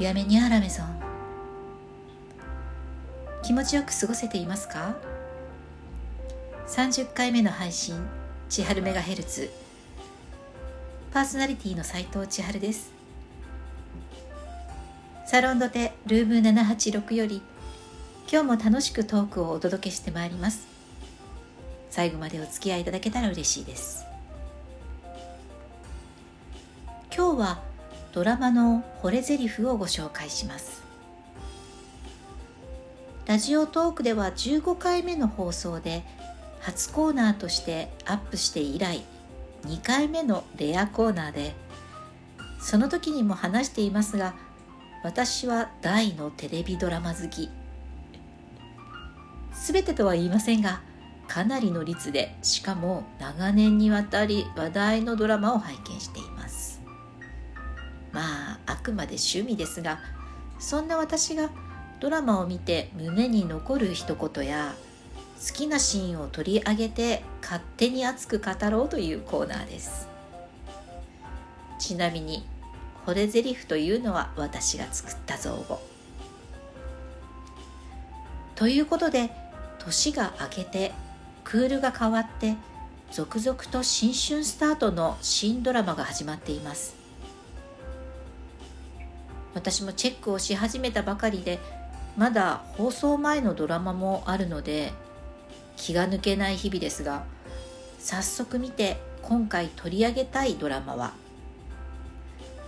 ビアメニアラメゾン。気持ちよく過ごせていますか？30回目の配信千春メガヘルツ。パーソナリティの斉藤千春です。サロンドテルーム786より今日も楽しくトークをお届けしてまいります。最後までお付き合いいただけたら嬉しいです。今日はドラマの惚れ台詞をご紹介します。ラジオトークでは15回目の放送で初コーナーとしてアップして以来2回目のレアコーナーでその時にも話していますが私は大のテレビドラマ好き。全てとは言いませんがかなりの率でしかも長年にわたり話題のドラマを拝見しています。まああくまで趣味ですがそんな私がドラマを見て胸に残る一言や好きなシーンを取り上げて勝手に熱く語ろうというコーナーです。ちなみに惚れ台詞というのは私が作った造語。ということで年が明けてクールが変わって続々と新春スタートの新ドラマが始まっています。私もチェックをし始めたばかりでまだ放送前のドラマもあるので気が抜けない日々ですが早速見て今回取り上げたいドラマは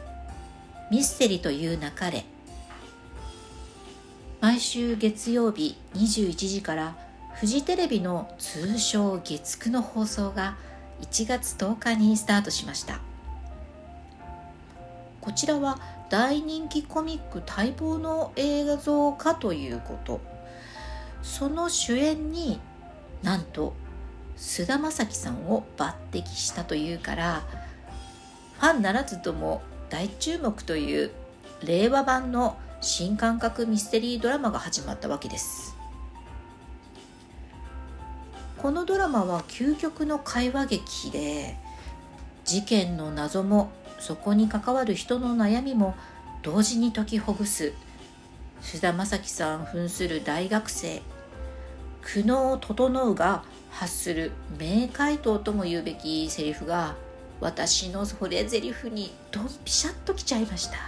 「ミステリという流れ」毎週月曜日21時からフジテレビの通称月9の放送が1月10日にスタートしました。こちらは大人気コミック待望の映像化ということ。その主演になんと菅田将暉さんを抜擢したというからファンならずとも大注目という令和版の新感覚ミステリードラマが始まったわけです。このドラマは究極の会話劇で事件の謎もそこに関わる人の悩みも同時に解きほぐす。菅田将暉さん扮する大学生。苦悩を整うが発する名回答とも言うべきセリフが私の惚れ台詞にドンピシャッときちゃいました。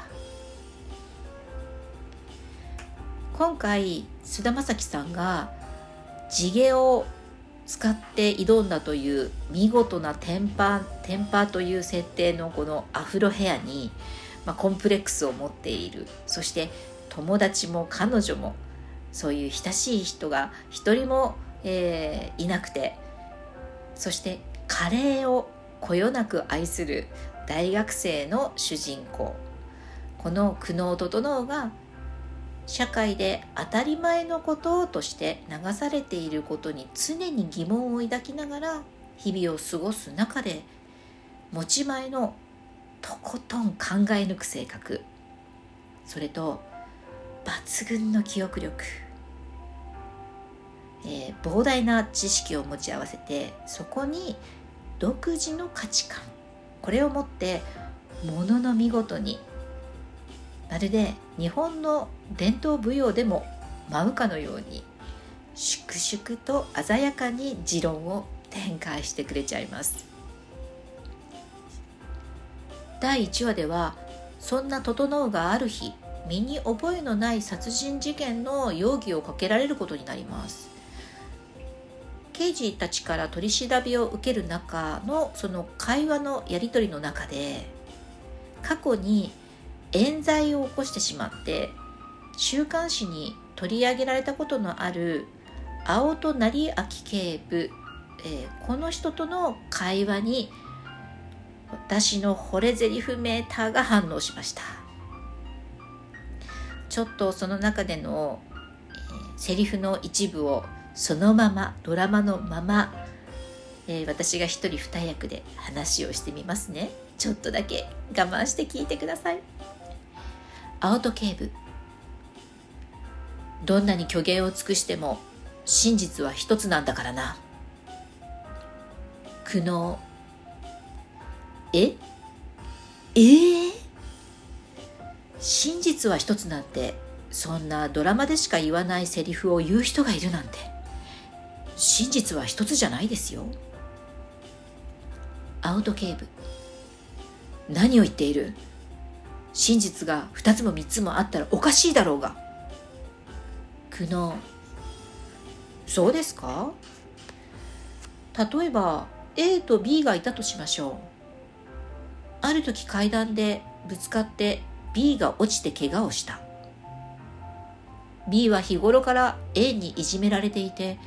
今回菅田将暉さんが地毛を使って挑んだという見事なテンパテンパという設定のこのアフロヘアに、まあ、コンプレックスを持っている。そして友達も彼女もそういう親しい人が一人も、えー、いなくてそしてカレーをこよなく愛する大学生の主人公。この苦悩整うが社会で当たり前のこととして流されていることに常に疑問を抱きながら日々を過ごす中で持ち前のとことん考え抜く性格。それと抜群の記憶力。えー、膨大な知識を持ち合わせてそこに独自の価値観。これを持ってものの見事にまるで日本の伝統舞踊でも舞うかのように粛々と鮮やかに持論を展開してくれちゃいます。第1話ではそんな整がある日身に覚えのない殺人事件の容疑をかけられることになります。刑事たちから取り調べを受ける中のその会話のやり取りの中で過去に冤罪を起こしてしまって週刊誌に取り上げられたことのある青戸成明警部、えー、この人との会話に私の惚れ台詞メーターが反応しました。ちょっとその中での、えー、セリフの一部をそのままドラマのまま、えー、私が一人二役で話をしてみますね。ちょっとだけ我慢して聞いてください。青戸警部。どんなに虚言を尽くしても真実は一つなんだからな。苦悩。え？え？ー、真実は一つなんてそんなドラマでしか言わないセリフを言う人がいるなんて。真実は一つじゃないですよ。アウト警部。何を言っている？真実が二つも三つもあったらおかしいだろうが。苦悩。そうですか？例えば A と B がいたとしましょう。ある時階段でぶつかって B が落ちて怪我をした。B は日頃から A にいじめられていて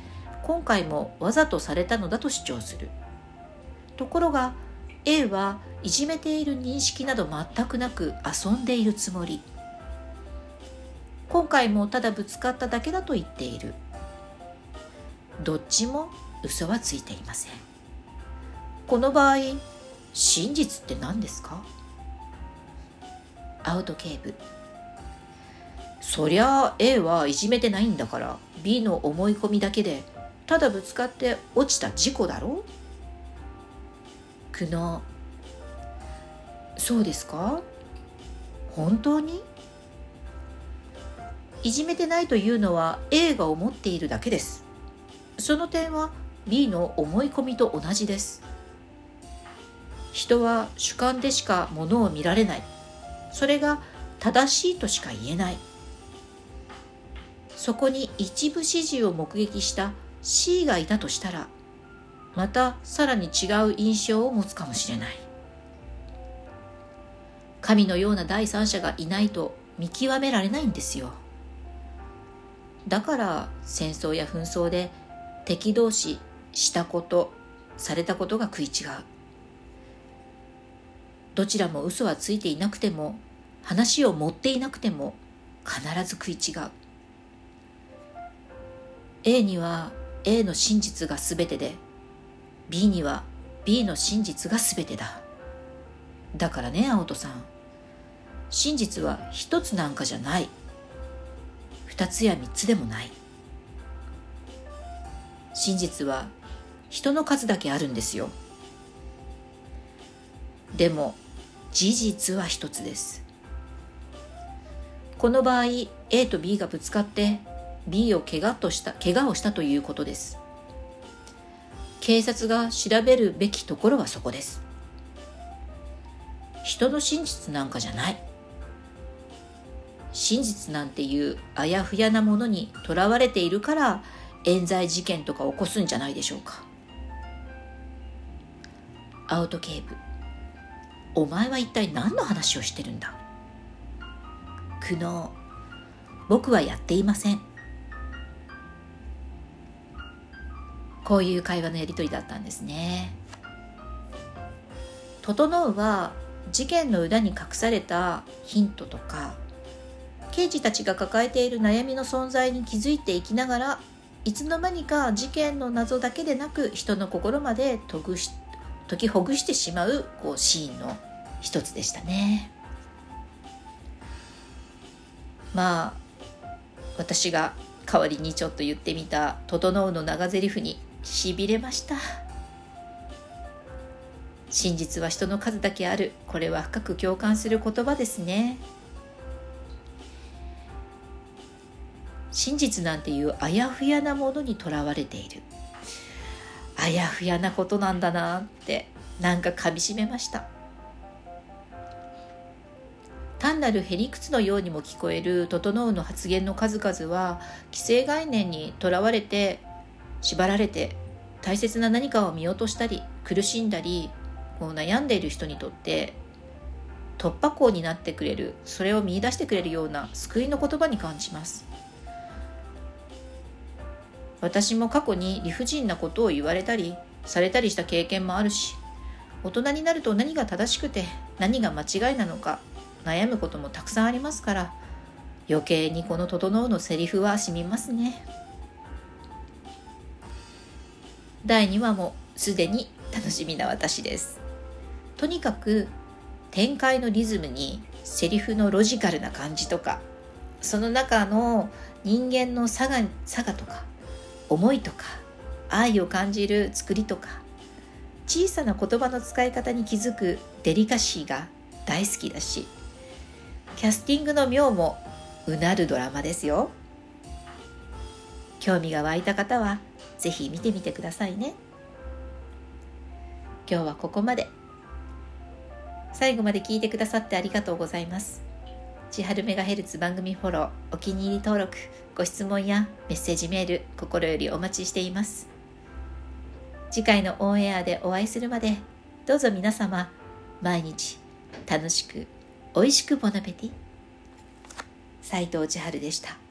今回もわざとされたのだと主張する。ところが A はいじめている認識など全くなく遊んでいるつもり。今回もただぶつかっただけだと言っている。どっちも嘘はついていません。この場合真実って何ですか？アウト警部そりゃ A はいじめてないんだから B の思い込みだけでただぶつかって落ちた事故だろ？う苦悩そうですか？本当に？いじめてないというのは A が思っているだけです。その点は B の思い込みと同じです。人は主観でしかものを見られない。それが正しいとしか言えない。そこに一部始終を目撃した C がいたとしたらまたさらに違う印象を持つかもしれない。神のような第三者がいないと見極められないんですよ。だから戦争や紛争で敵同士したことされたことが食い違う。どちらも嘘はついていなくても話を持っていなくても必ず食い違う。A には A の真実が全てで B には B の真実が全てだ。だからね青戸さん。真実は一つなんかじゃない。二つや三つでもない。真実は人の数だけあるんですよ。でも事実は一つです。この場合 A と B がぶつかって B を怪我とした怪我をしたということです。警察が調べるべきところはそこです。人の真実なんかじゃない。真実なんていうあやふやなものにとらわれているから冤罪事件とか起こすんじゃないでしょうか。アウト警部お前は一体何の話をしてるんだ。苦悩。僕はやっていません。こういう会話のやり取りだったんですね。整うは事件の裏に隠されたヒントとか刑事たちが抱えている悩みの存在に気づいていきながらいつの間にか事件の謎だけでなく人の心まで解くし解きほぐしてしまうこうシーンの一つでしたね。まあ私が代わりにちょっと言ってみた「整う」の長台詞にしびれました。真実は人の数だけある。これは深く共感する言葉ですね。真実なんていうあやふやなものにとらわれている。あやふやなことなんだなってなんかかみしめました。単なるへりくつのようにも聞こえる「整う」の発言の数々は既成概念にとらわれて縛られて大切な何かを見落としたり苦しんだりこう悩んでいる人にとって突破口になってくれるそれを見いだしてくれるような救いの言葉に感じます私も過去に理不尽なことを言われたりされたりした経験もあるし大人になると何が正しくて何が間違いなのか悩むこともたくさんありますから余計にこの「整う」のセリフはしみますね。第2話もすでに楽しみな私です。とにかく展開のリズムにセリフのロジカルな感じとかその中の人間の差が差がとか思いとか愛を感じる作りとか小さな言葉の使い方に気づくデリカシーが大好きだしキャスティングの妙もうなるドラマですよ。興味が湧いた方はぜひ見てみてくださいね。今日はここまで。最後まで聞いてくださってありがとうございます。千春メガヘルツ番組フォローお気に入り登録ご質問やメッセージメール心よりお待ちしています。次回のオンエアでお会いするまでどうぞ皆様毎日楽しく美味しくボナペティ。斉藤千春でした。